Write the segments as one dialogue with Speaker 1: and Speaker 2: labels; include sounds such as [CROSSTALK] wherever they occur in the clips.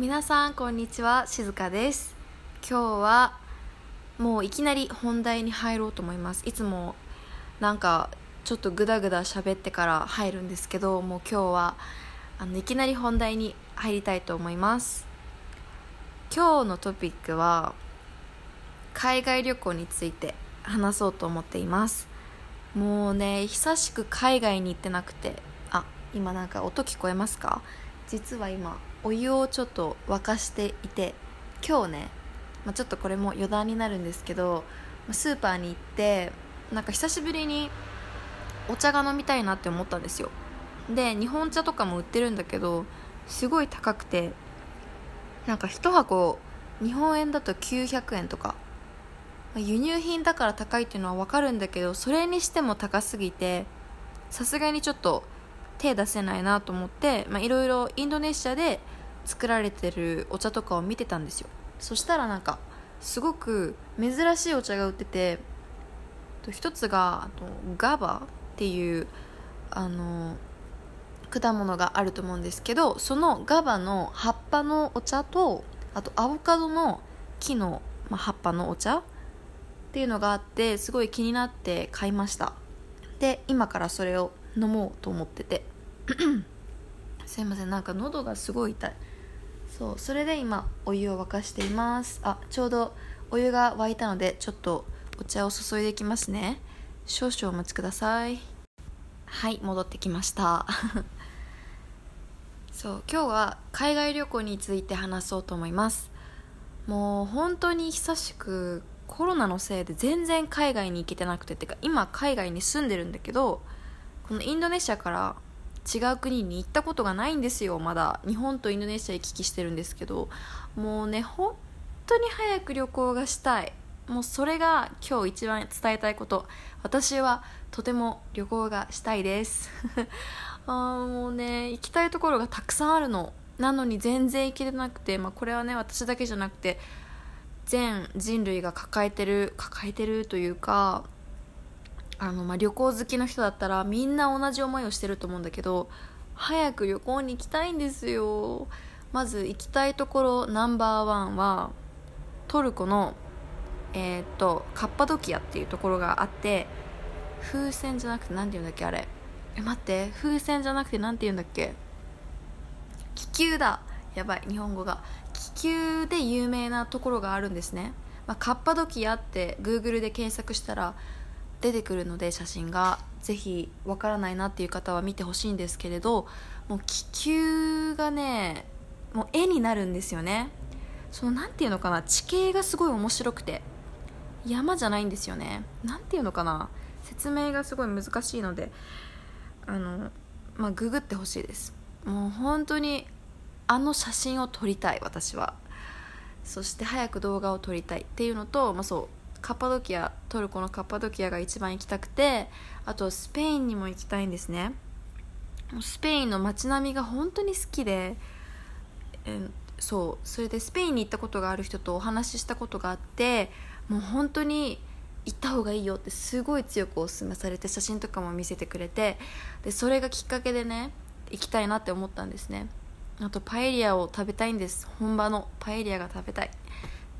Speaker 1: 皆さんこんにちは。静香です。今日はもういきなり本題に入ろうと思います。いつもなんかちょっとグダグダ喋ってから入るんですけどもう今日はあのいきなり本題に入りたいと思います。今日のトピックは海外旅行について話そうと思っています。もうね久しく海外に行ってなくてあ今なんか音聞こえますか？実は今お湯をちょっと沸かしていて今日ね、まあ、ちょっとこれも余談になるんですけどスーパーに行ってなんか久しぶりにお茶が飲みたいなって思ったんですよ。で日本茶とかも売ってるんだけどすごい高くてなんか1箱日本円だと900円とか。輸入品だから高いっていうのは分かるんだけどそれにしても高すぎてさすがにちょっと手出せないなと思っていろいろインドネシアで作られてるお茶とかを見てたんですよ。そしたらなんかすごく珍しいお茶が売ってて一つがあとガバっていうあの果物があると思うんですけどそのガバの葉っぱのお茶とあとアボカドの木の、まあ、葉っぱのお茶っていうのがあってすごい気になって買いました。で今からそれを飲もうと思ってて。[COUGHS] すいませんなんか喉がすごい痛い。そうそれで今お湯を沸かしています。あちょうどお湯が沸いたのでちょっとお茶を注いでいきますね。少々お待ちください。はい戻ってきました。[LAUGHS] そう今日は海外旅行について話そうと思います。もう本当に久しくコロナのせいで全然海外に行けてなくてってか今海外に住んでるんだけどこのインドネシアから違う国に行ったことがないんですよ。まだ日本とインドネシア行き来してるんですけど。もうね本当に早く旅行がしたい。もうそれが今日一番伝えたいこと。私はとても旅行がしたいです。[LAUGHS] あもうね行きたいところがたくさんあるの。なのに全然行けてなくて、まあ、これはね私だけじゃなくて全人類が抱えてる抱えてるというかあの、まあ、旅行好きの人だったらみんな同じ思いをしてると思うんだけど早く旅行に行きたいんですよ。まず行きたいところナンバーワンはトルコのえー、っとカッパドキアっていうところがあって風船じゃなくて何て言うんだっけあれ。え待って。風船じゃなくて何て言うんだっけ。気球だ。やばい。日本語が。気球で有名なところがあるんですね、まあ、カッパドキアって Google で検索したら出てくるので写真が。ぜひわからないなっていう方は見てほしいんですけれどもう気球がねもう絵になるんですよね。その何ていうのかな地形がすごい面白くて。山じゃないんですよね。何ていうのかな説明がすごい難しいのであのまあググってほしいです。もう本当にあの写真を撮りたい私は。そして早く動画を撮りたいっていうのと、まあ、そうカッパドキアトルコのカッパドキアが一番行きたくてあとスペインにも行きたいんですね。スペインの街並みが本当に好きで、えそうそれでスペインに行ったことがある人とお話ししたことがあってもう本当に行った方がいいよってすごい強くお勧めされて写真とかも見せてくれてでそれがきっかけでね行きたいなって思ったんですね。あとパエリアを食べたいんです。本場のパエリアが食べたい。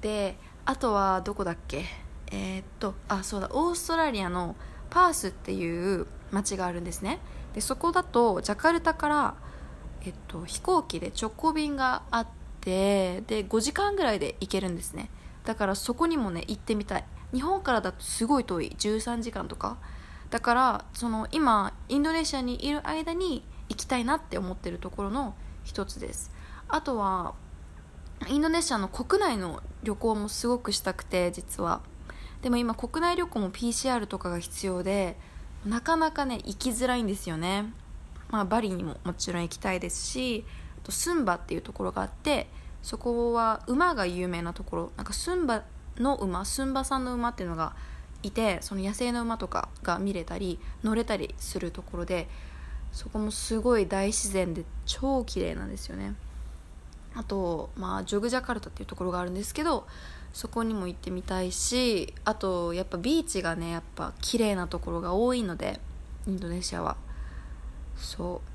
Speaker 1: であとはどこだっけ？えー、っとあそうだオーストラリアのパースっていう街があるんですね。でそこだとジャカルタから、えっと、飛行機で直行便があってで5時間ぐらいで行けるんですね。だからそこにもね行ってみたい。日本からだとすごい遠い。13時間とか。だからその今インドネシアにいる間に行きたいなって思ってるところの一つです。あとはインドネシアの国内の旅行もすごくしたくて実は。でも今国内旅行も PCR とかが必要でなかなかね行きづらいんですよね、まあ、バリにももちろん行きたいですしあとスンバっていうところがあってそこは馬が有名なところ。なんかスンバの馬スンバさんの馬っていうのがいてその野生の馬とかが見れたり乗れたりするところでそこもすごい大自然で超綺麗なんですよね。あと、まあ、ジョグジャカルタっていうところがあるんですけどそこにも行ってみたいしあとやっぱビーチがねやっぱ綺麗なところが多いのでインドネシアは。そう。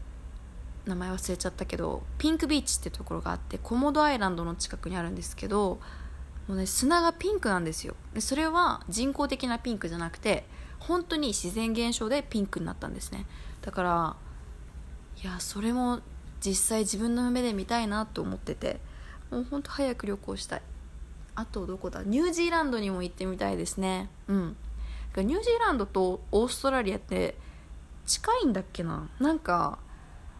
Speaker 1: 名前忘れちゃったけどピンクビーチってところがあってコモドアイランドの近くにあるんですけどもうね砂がピンクなんですよ。でそれは人工的なピンクじゃなくて本当に自然現象でピンクになったんですね。だからいやそれも実際自分の目で見たいなと思っててもうほんと早く旅行したい。あとどこだ？ニュージーランドにも行ってみたいですね。うん。ニュージーランドとオーストラリアって近いんだっけな？なんか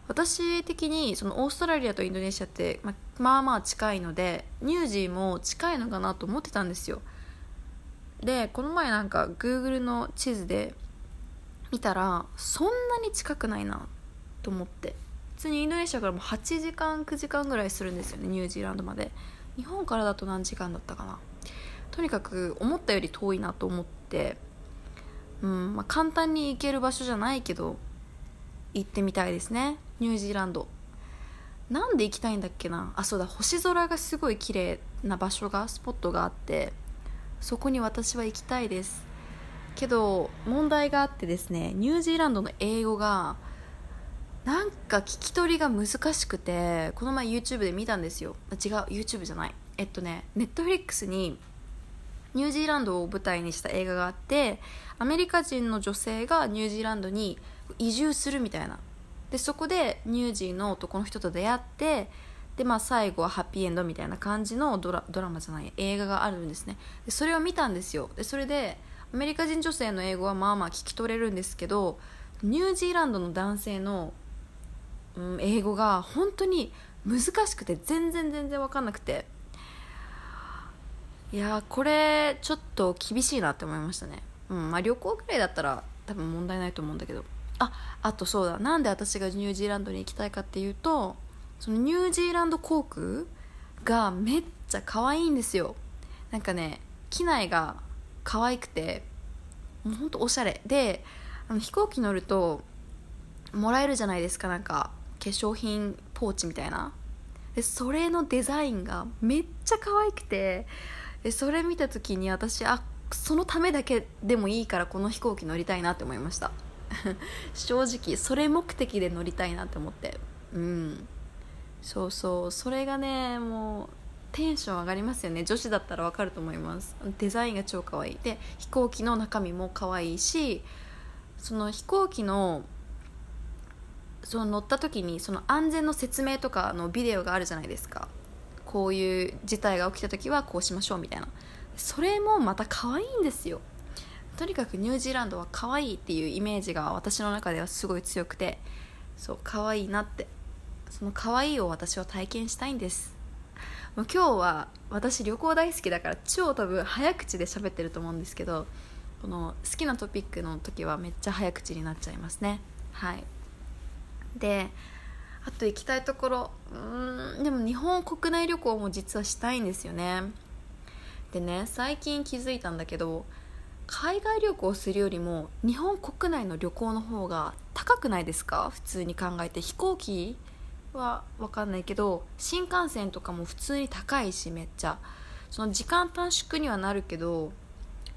Speaker 1: 私的にそのオーストラリアとインドネシアって、ままあまあ近いのでニュージーも近いのかなと思ってたんですよ。でこの前なんか Google の地図で見たらそんなに近くないなと思って。普通にインドネシアからも8時間9時間ぐらいするんですよねニュージーランドまで。日本からだと何時間だったかな。とにかく思ったより遠いなと思ってうんまあ、簡単に行ける場所じゃないけど行ってみたいですね。ニュージーランド。なんで行きたいんだっけな。あそうだ。星空がすごい綺麗な場所がスポットがあってそこに私は行きたいです。けど問題があってですねニュージーランドの英語がなんか聞き取りが難しくてこの前 YouTube で見たんですよ。違う YouTube じゃない。えっとね Netflix にニュージーランドを舞台にした映画があってアメリカ人の女性がニュージーランドに移住するみたいな。でそこでニュージーの男の人と出会ってで、まあ、最後はハッピーエンドみたいな感じのドラドラマじゃない映画があるんですね。でそれを見たんですよ。でそれでアメリカ人女性の英語はまあまあ聞き取れるんですけどニュージーランドの男性の、うん、英語が本当に難しくて全然全然分かんなくて。いやこれちょっと厳しいなって思いましたね。うんまあ旅行ぐらいだったら多分問題ないと思うんだけど。ああとそうだなんで私がニュージーランドに行きたいかっていうとそのニュージーランド航空がめっちゃ可愛いんですよ。なんかね機内が可愛くてもうほんとおしゃれ。であの飛行機乗るともらえるじゃないですかなんか。粧品ポーチみたいな。でそれのデザインがめっちゃ可愛くて。でそれ見た時に私あそのためだけでもいいからこの飛行機乗りたいなって思いました。[LAUGHS] 正直それ目的で乗りたいなって思って。うん。そうそう。それがねもうテンション上がりますよね。女子だったらわかると思います。デザインが超可愛い。で飛行機の中身も可愛いしその飛行機のその乗った時にその安全の説明とかのビデオがあるじゃないですか。こういう事態が起きた時はこうしましょうみたいな。それもまた可愛いんですよ。とにかくニュージーランドは可愛いっていうイメージが私の中ではすごい強くて。そう可愛いなって。その可愛いを私は体験したいんです。もう今日は私旅行大好きだから超多分早口で喋ってると思うんですけどこの好きなトピックの時はめっちゃ早口になっちゃいますね。はい。であと行きたいところうんでも日本国内旅行も実はしたいんですよね。でね最近気づいたんだけど海外旅行するよりも日本国内の旅行の方が高くないですか？普通に考えて。飛行機は分かんないけど新幹線とかも普通に高いしめっちゃ。その時間短縮にはなるけど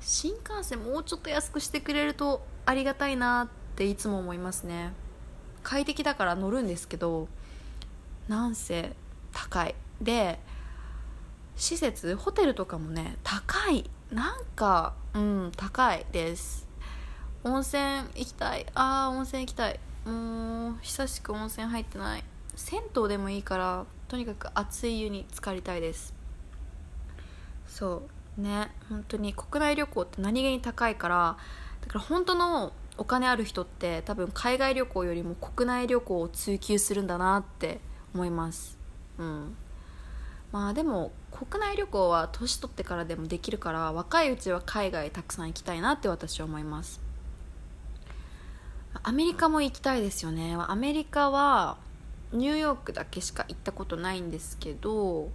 Speaker 1: 新幹線もうちょっと安くしてくれるとありがたいなっていつも思いますね。快適だから乗るんですけどなんせ高い。で施設ホテルとかもね高い。なんかうん高いです。温泉行きたい。あー温泉行きたい。もう久しく温泉入ってない。銭湯でもいいからとにかく熱い湯に浸かりたいです。そう。ね本当に国内旅行って何気に高いからだから本当のお金ある人って多分海外旅行よりも国内旅行を追求するんだなって思います。うん。まあでも国内旅行は年取ってからでもできるから若いうちは海外たくさん行きたいなって私は思います。アメリカも行きたいですよね。アメリカはニューヨークだけしか行ったことないんですけど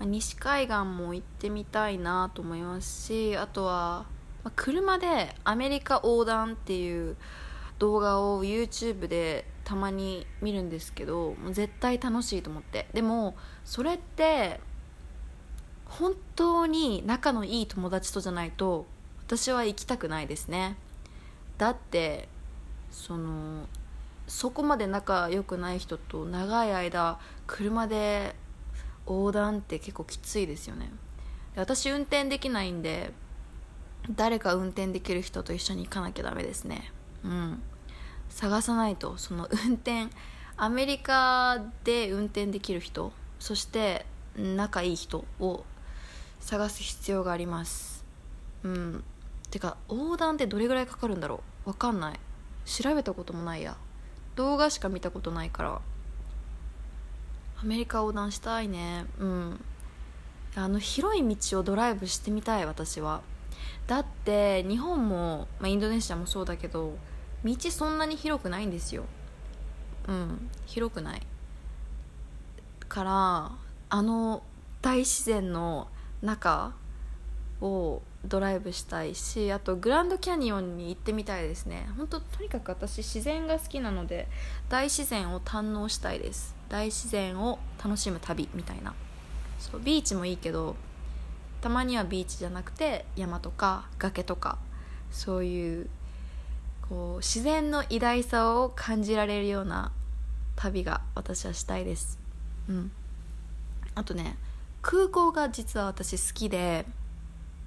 Speaker 1: 西海岸も行ってみたいなと思いますしあとはまあ、車でアメリカ横断っていう動画を YouTube でたまに見るんですけどもう絶対楽しいと思って。でもそれって本当に仲のいい友達とじゃないと私は行きたくないですね。だってそのそこまで仲良くない人と長い間車で横断って結構きついですよね。で私運転できないんで誰か運転できる人と一緒に行かなきゃダメですね。うん。探さないとその [LAUGHS] 運転アメリカで運転できる人そして仲いい人を探す必要があります。うん。てか横断ってどれぐらいかかるんだろう？わかんない。調べたこともないや。動画しか見たことないから。アメリカ横断したいね。うん。あの広い道をドライブしてみたい私は。だって日本も、まあ、インドネシアもそうだけど道そんなに広くないんですよ。うん広くない。からあの大自然の中をドライブしたいしあとグランドキャニオンに行ってみたいですね。本当とにかく私自然が好きなので大自然を堪能したいです。大自然を楽しむ旅みたいな。そうビーチもいいけどたまにはビーチじゃなくて山とか崖とかそういうこう自然の偉大さを感じられるような旅が私はしたいです。うん。あとね空港が実は私好きで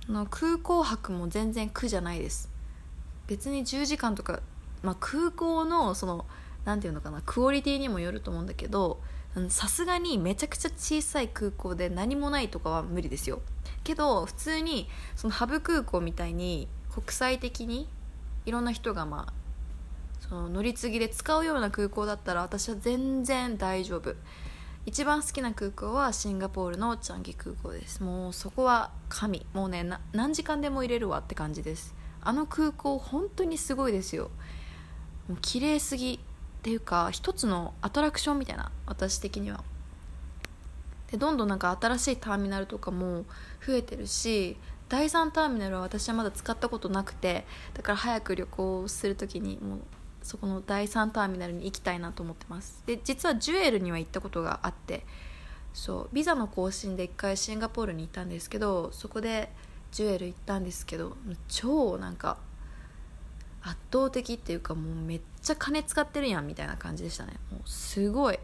Speaker 1: の空港泊も全然苦じゃないです。別に10時間とか、まあ、空港のその何て言うのかなクオリティにもよると思うんだけどさすがにめちゃくちゃ小さい空港で何もないとかは無理ですよ。けど普通にそのハブ空港みたいに国際的にいろんな人がまあその乗り継ぎで使うような空港だったら私は全然大丈夫。一番好きな空港はシンガポールのチャンギ空港です。もうそこは神。もうね何時間でも入れるわって感じです。あの空港本当にすごいですよ。もう綺麗すぎ。ていうか一つのアトラクションみたいな私的には。でどんどんなんか新しいターミナルとかも増えてるし第3ターミナルは私はまだ使ったことなくてだから早く旅行する時にもうそこの第3ターミナルに行きたいなと思ってます。で実はジュエルには行ったことがあってそうビザの更新で1回シンガポールに行ったんですけどそこでジュエル行ったんですけど超なんか圧倒的っていうかもうめっちゃ金使ってるやんみたいな感じでしたね。もうすごい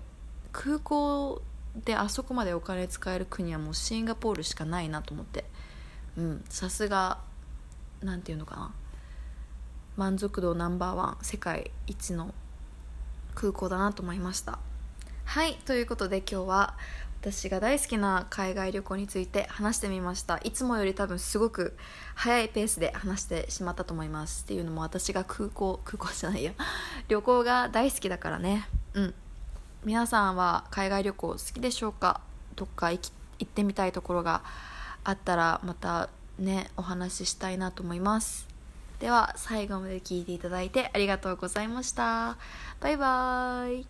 Speaker 1: 空港であそこまでお金使える国はもうシンガポールしかないなと思って。うんさすが何て言うのかな。満足度ナンバーワン世界一の空港だなと思いました。はいということで今日は私が大好きな海外旅行について話してみました。いつもより多分すごく早いペースで話してしまったと思います。っていうのも私が空港 [LAUGHS] 空港じゃないや。[LAUGHS] 旅行が大好きだからね。うん。皆さんは海外旅行好きでしょうか？どっか行ってみたいところがあったらまたねお話ししたいなと思います。では最後まで聞いていただいてありがとうございました。バイバーイ。